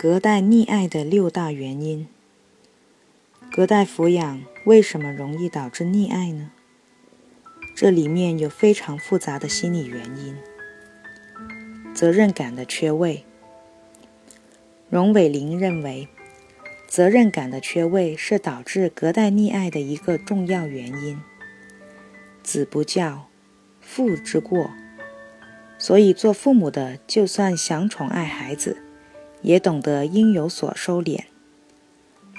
隔代溺爱的六大原因。隔代抚养为什么容易导致溺爱呢？这里面有非常复杂的心理原因。责任感的缺位。荣伟林认为，责任感的缺位是导致隔代溺爱的一个重要原因。子不教，父之过。所以，做父母的就算想宠爱孩子，也懂得应有所收敛，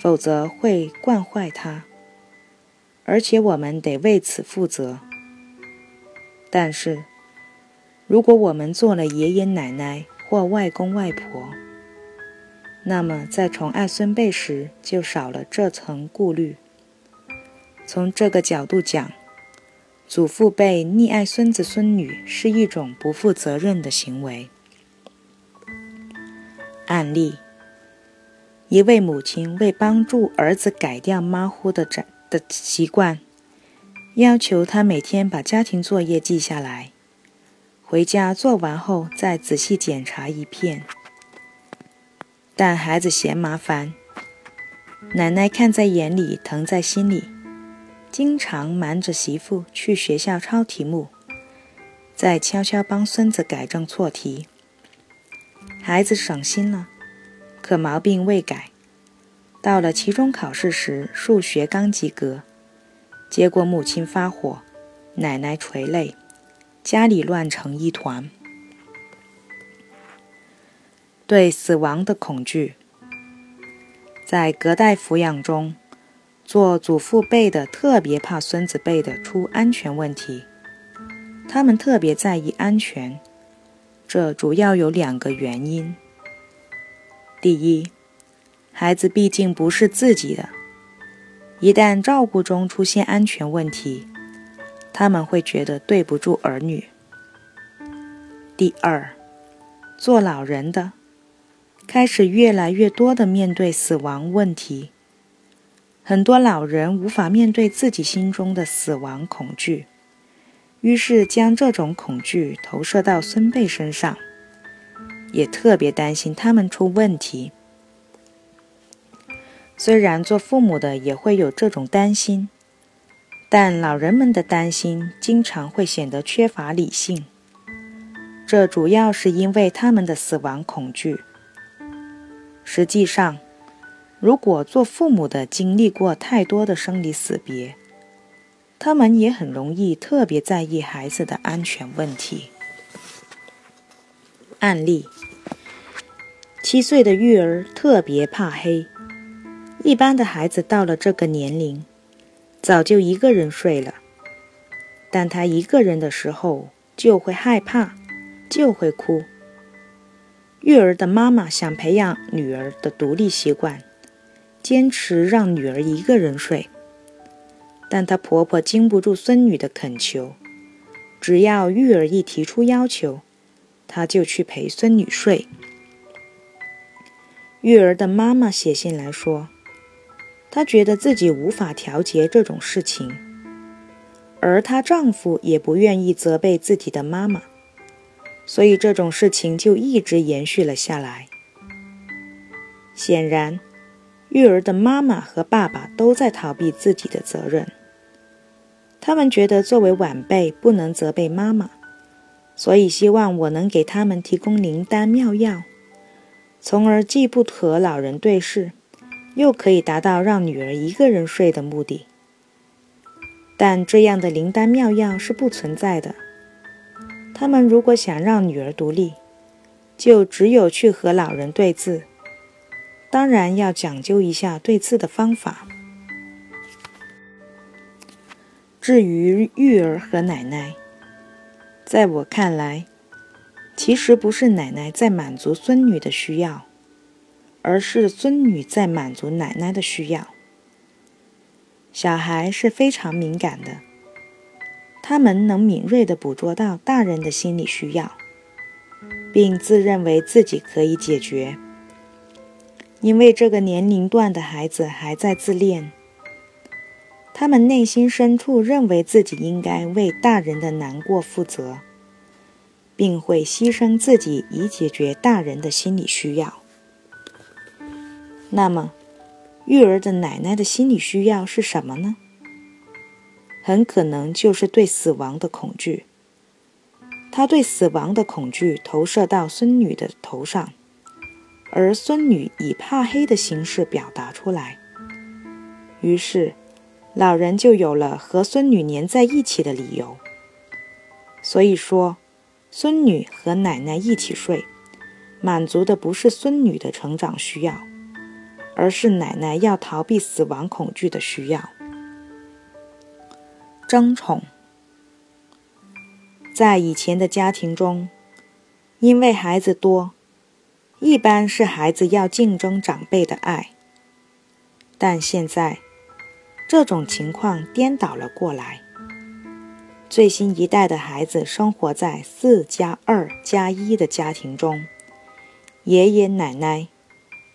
否则会惯坏他。而且，我们得为此负责。但是，如果我们做了爷爷奶奶或外公外婆，那么在宠爱孙辈时就少了这层顾虑。从这个角度讲，祖父辈溺爱孙子孙女是一种不负责任的行为。案例：一位母亲为帮助儿子改掉马虎的的习惯，要求他每天把家庭作业记下来。回家做完后再仔细检查一遍，但孩子嫌麻烦，奶奶看在眼里，疼在心里，经常瞒着媳妇去学校抄题目，再悄悄帮孙子改正错题。孩子省心了，可毛病未改。到了期中考试时，数学刚及格，结果母亲发火，奶奶垂泪。家里乱成一团。对死亡的恐惧，在隔代抚养中，做祖父辈的特别怕孙子辈的出安全问题，他们特别在意安全。这主要有两个原因：第一，孩子毕竟不是自己的，一旦照顾中出现安全问题。他们会觉得对不住儿女。第二，做老人的开始越来越多的面对死亡问题。很多老人无法面对自己心中的死亡恐惧，于是将这种恐惧投射到孙辈身上，也特别担心他们出问题。虽然做父母的也会有这种担心。但老人们的担心经常会显得缺乏理性，这主要是因为他们的死亡恐惧。实际上，如果做父母的经历过太多的生离死别，他们也很容易特别在意孩子的安全问题。案例：七岁的育儿特别怕黑，一般的孩子到了这个年龄。早就一个人睡了，但他一个人的时候就会害怕，就会哭。育儿的妈妈想培养女儿的独立习惯，坚持让女儿一个人睡，但她婆婆经不住孙女的恳求，只要玉儿一提出要求，她就去陪孙女睡。育儿的妈妈写信来说。她觉得自己无法调节这种事情，而她丈夫也不愿意责备自己的妈妈，所以这种事情就一直延续了下来。显然，育儿的妈妈和爸爸都在逃避自己的责任。他们觉得作为晚辈不能责备妈妈，所以希望我能给他们提供灵丹妙药，从而既不和老人对视。又可以达到让女儿一个人睡的目的，但这样的灵丹妙药是不存在的。他们如果想让女儿独立，就只有去和老人对峙，当然要讲究一下对峙的方法。至于育儿和奶奶，在我看来，其实不是奶奶在满足孙女的需要。而是孙女在满足奶奶的需要。小孩是非常敏感的，他们能敏锐地捕捉到大人的心理需要，并自认为自己可以解决。因为这个年龄段的孩子还在自恋，他们内心深处认为自己应该为大人的难过负责，并会牺牲自己以解决大人的心理需要。那么，育儿的奶奶的心理需要是什么呢？很可能就是对死亡的恐惧。他对死亡的恐惧投射到孙女的头上，而孙女以怕黑的形式表达出来。于是，老人就有了和孙女粘在一起的理由。所以说，孙女和奶奶一起睡，满足的不是孙女的成长需要，而是奶奶要逃避死亡恐惧的需要。争宠，在以前的家庭中，因为孩子多，一般是孩子要竞争长辈的爱。但现在，这种情况颠倒了过来。最新一代的孩子生活在四加二加一的家庭中，爷爷奶奶、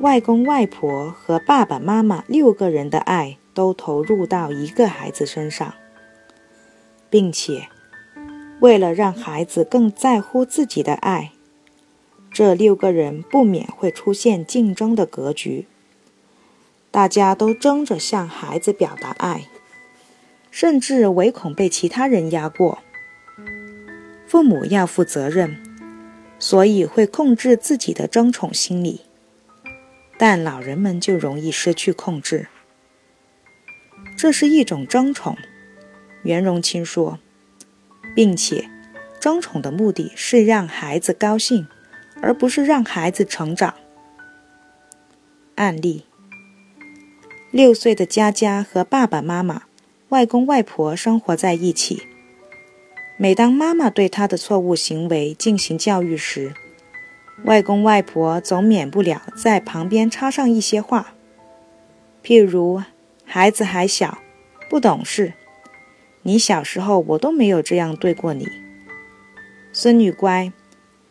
外公外婆和爸爸妈妈六个人的爱都投入到一个孩子身上。并且，为了让孩子更在乎自己的爱，这六个人不免会出现竞争的格局。大家都争着向孩子表达爱，甚至唯恐被其他人压过。父母要负责任，所以会控制自己的争宠心理，但老人们就容易失去控制。这是一种争宠。袁荣清说，并且，争宠的目的是让孩子高兴，而不是让孩子成长。案例：六岁的佳佳和爸爸妈妈、外公外婆生活在一起。每当妈妈对她的错误行为进行教育时，外公外婆总免不了在旁边插上一些话，譬如：“孩子还小，不懂事。”你小时候，我都没有这样对过你。孙女乖，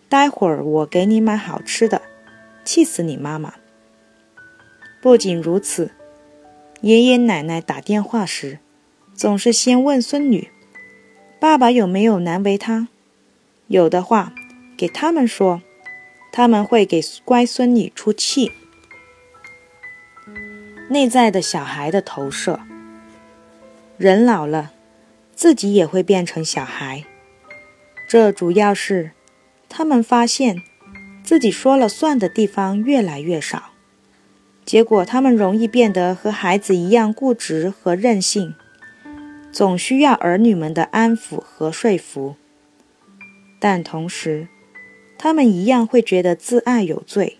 待会儿我给你买好吃的，气死你妈妈。不仅如此，爷爷奶奶打电话时，总是先问孙女：“爸爸有没有难为他？有的话，给他们说，他们会给乖孙女出气。”内在的小孩的投射，人老了。自己也会变成小孩，这主要是他们发现自己说了算的地方越来越少，结果他们容易变得和孩子一样固执和任性，总需要儿女们的安抚和说服。但同时，他们一样会觉得自爱有罪，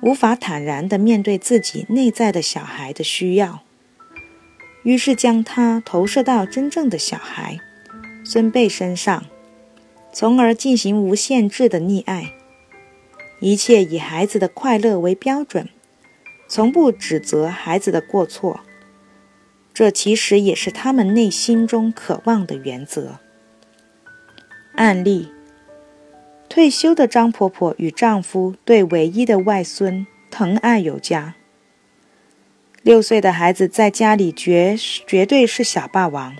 无法坦然地面对自己内在的小孩的需要。于是将它投射到真正的小孩孙辈身上，从而进行无限制的溺爱，一切以孩子的快乐为标准，从不指责孩子的过错。这其实也是他们内心中渴望的原则。案例：退休的张婆婆与丈夫对唯一的外孙疼爱有加。六岁的孩子在家里绝绝对是小霸王，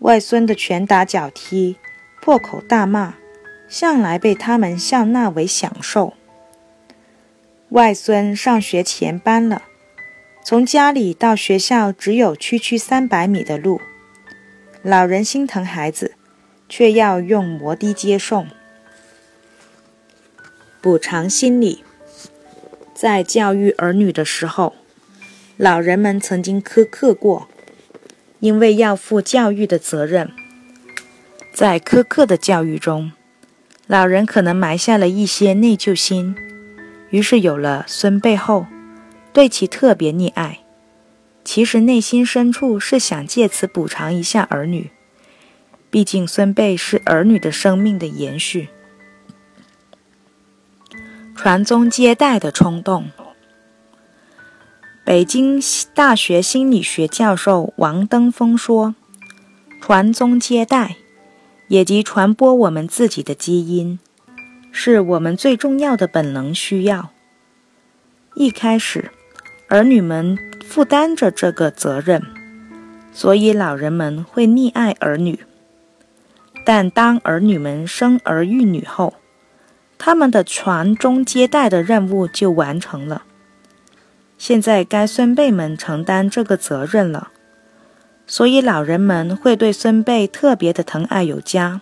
外孙的拳打脚踢、破口大骂，向来被他们笑纳为享受。外孙上学前搬了，从家里到学校只有区区三百米的路，老人心疼孩子，却要用摩的接送。补偿心理，在教育儿女的时候。老人们曾经苛刻过，因为要负教育的责任。在苛刻的教育中，老人可能埋下了一些内疚心，于是有了孙辈后，对其特别溺爱。其实内心深处是想借此补偿一下儿女，毕竟孙辈是儿女的生命的延续。传宗接代的冲动。北京大学心理学教授王登峰说：“传宗接代，也即传播我们自己的基因，是我们最重要的本能需要。一开始，儿女们负担着这个责任，所以老人们会溺爱儿女。但当儿女们生儿育女后，他们的传宗接代的任务就完成了。”现在该孙辈们承担这个责任了，所以老人们会对孙辈特别的疼爱有加，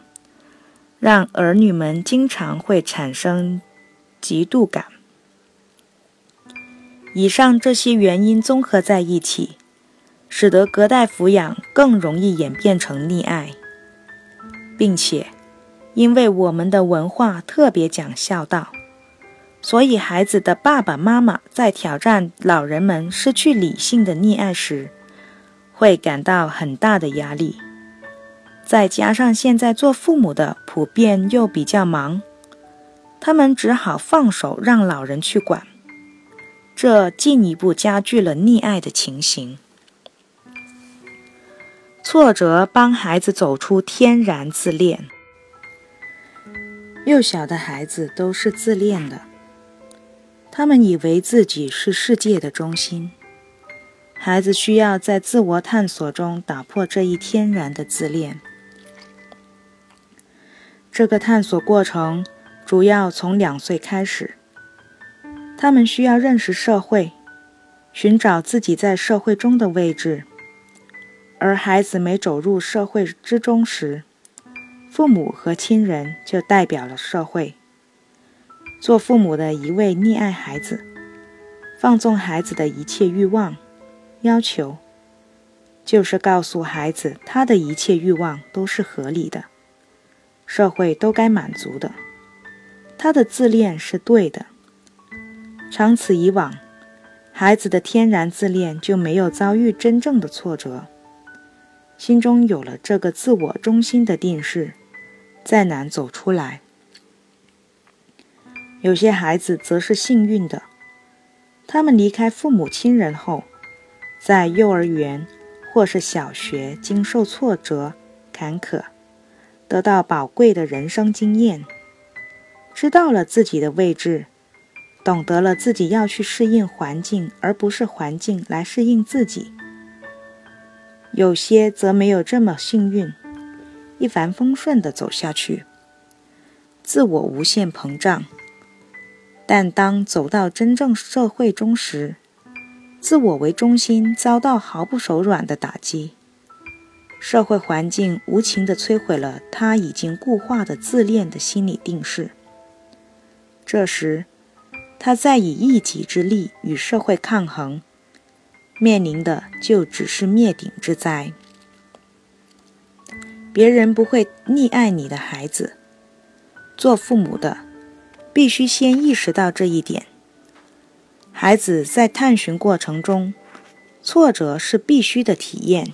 让儿女们经常会产生嫉妒感。以上这些原因综合在一起，使得隔代抚养更容易演变成溺爱，并且，因为我们的文化特别讲孝道，所以孩子的爸爸妈妈在挑战老人们失去理性的溺爱时，会感到很大的压力。再加上现在做父母的普遍又比较忙，他们只好放手让老人去管。这进一步加剧了溺爱的情形。挫折帮孩子走出天然自恋。幼小的孩子都是自恋的，他们以为自己是世界的中心。孩子需要在自我探索中打破这一天然的自恋。这个探索过程主要从两岁开始。他们需要认识社会，寻找自己在社会中的位置。而孩子没走入社会之中时，父母和亲人就代表了社会。做父母的一味溺爱孩子，放纵孩子的一切欲望、要求，就是告诉孩子他的一切欲望都是合理的，社会都该满足的，他的自恋是对的。长此以往，孩子的天然自恋就没有遭遇真正的挫折，心中有了这个自我中心的定势，再难走出来。有些孩子则是幸运的，他们离开父母亲人后，在幼儿园或是小学经受挫折坎坷，得到宝贵的人生经验，知道了自己的位置。懂得了自己要去适应环境，而不是环境来适应自己。有些则没有这么幸运，一帆风顺地走下去，自我无限膨胀。但当走到真正社会中时，自我为中心遭到毫不手软的打击，社会环境无情地摧毁了他已经固化的自恋的心理定势。这时，他在以一己之力与社会抗衡，面临的就只是灭顶之灾。别人不会溺爱你的孩子，做父母的必须先意识到这一点。孩子在探寻过程中，挫折是必须的体验，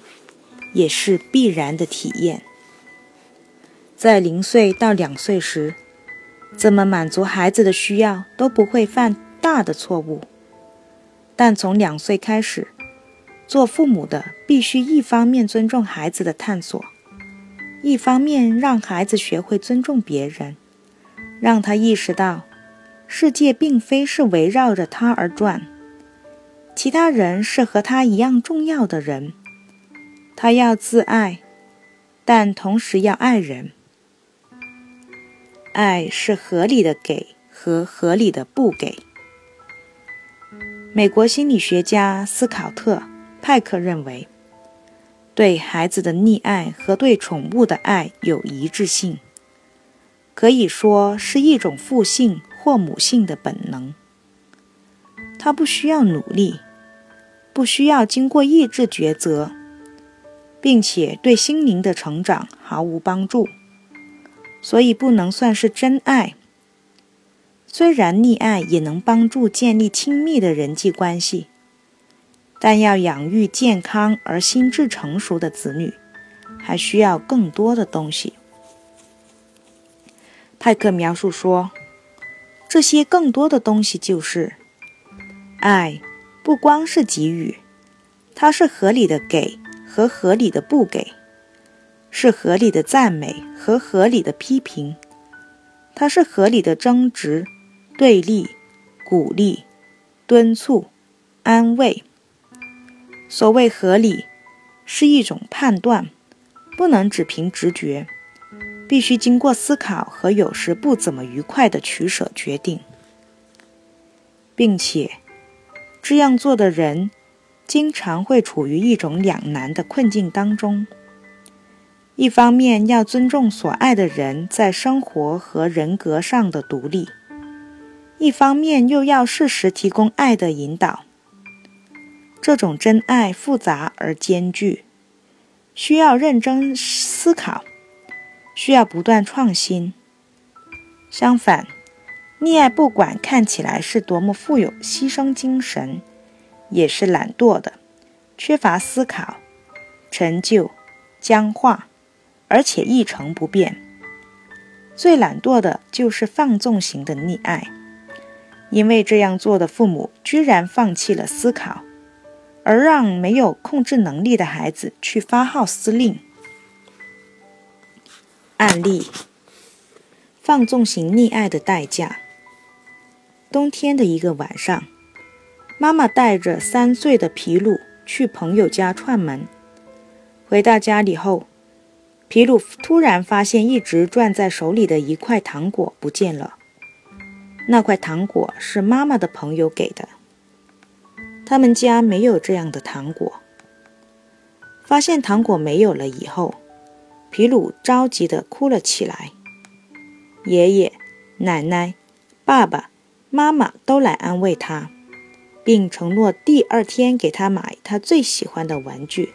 也是必然的体验。在零岁到两岁时。怎么满足孩子的需要都不会犯大的错误，但从两岁开始，做父母的必须一方面尊重孩子的探索，一方面让孩子学会尊重别人，让他意识到世界并非是围绕着他而转，其他人是和他一样重要的人，他要自爱，但同时要爱人。爱是合理的给和合理的不给。美国心理学家斯考特·派克认为，对孩子的溺爱和对宠物的爱有一致性，可以说是一种父性或母性的本能。他不需要努力，不需要经过意志抉择，并且对心灵的成长毫无帮助。所以不能算是真爱。虽然溺爱也能帮助建立亲密的人际关系，但要养育健康而心智成熟的子女，还需要更多的东西。派克描述说，这些更多的东西就是爱，不光是给予，它是合理的给和合理的不给。是合理的赞美和合理的批评，它是合理的争执、对立、鼓励、敦促、安慰。所谓合理，是一种判断，不能只凭直觉，必须经过思考和有时不怎么愉快的取舍决定，并且，这样做的人，经常会处于一种两难的困境当中：一方面要尊重所爱的人在生活和人格上的独立，一方面又要适时提供爱的引导。这种真爱复杂而艰巨，需要认真思考，需要不断创新。相反，溺爱不管看起来是多么富有牺牲精神，也是懒惰的，缺乏思考，陈旧、僵化，而且一成不变。最懒惰的就是放纵型的溺爱，因为这样做的父母居然放弃了思考。而让没有控制能力的孩子去发号施令。案例：放纵型溺爱的代价。冬天的一个晚上，妈妈带着三岁的皮鲁去朋友家串门。回到家里后，皮鲁突然发现一直攥在手里的一块糖果不见了。那块糖果是妈妈的朋友给的。他们家没有这样的糖果。发现糖果没有了以后，皮鲁着急地哭了起来。爷爷、奶奶、爸爸妈妈都来安慰他，并承诺第二天给他买他最喜欢的玩具。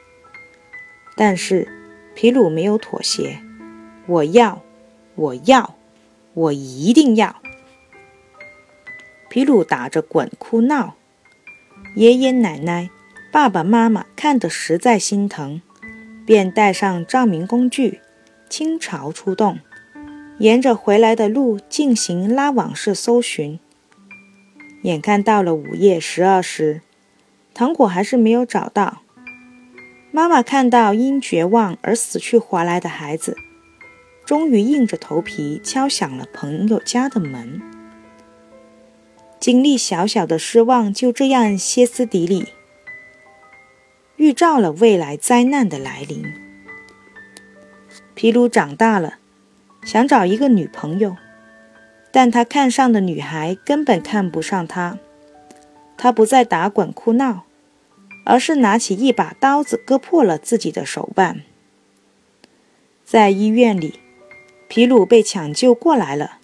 但是皮鲁没有妥协，我要，我要，我一定要！皮鲁打着滚哭闹。爷爷奶奶、爸爸妈妈看得实在心疼，便带上照明工具，倾巢出动，沿着回来的路进行拉网式搜寻。眼看到了午夜十二时，糖果还是没有找到。妈妈看到因绝望而死去活来的孩子，终于硬着头皮敲响了朋友家的门。经历小小的失望，就这样歇斯底里，预兆了未来灾难的来临。皮鲁长大了，想找一个女朋友，但他看上的女孩根本看不上他。他不再打滚哭闹，而是拿起一把刀子割破了自己的手腕。在医院里，皮鲁被抢救过来了。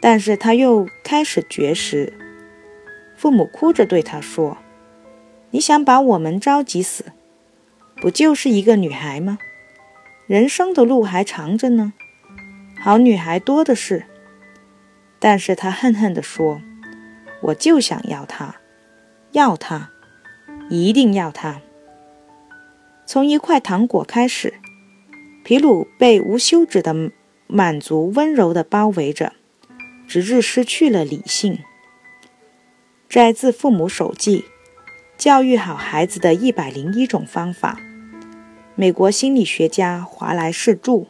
但是他又开始绝食，父母哭着对他说：“你想把我们着急死？不就是一个女孩吗？人生的路还长着呢，好女孩多的是。”但是他恨恨地说：“我就想要它，要它，一定要它。”从一块糖果开始，皮鲁被无休止的满足温柔地包围着。直至失去了理性。摘自《父母手记》，教育好孩子的一百零一种方法。美国心理学家华莱士著。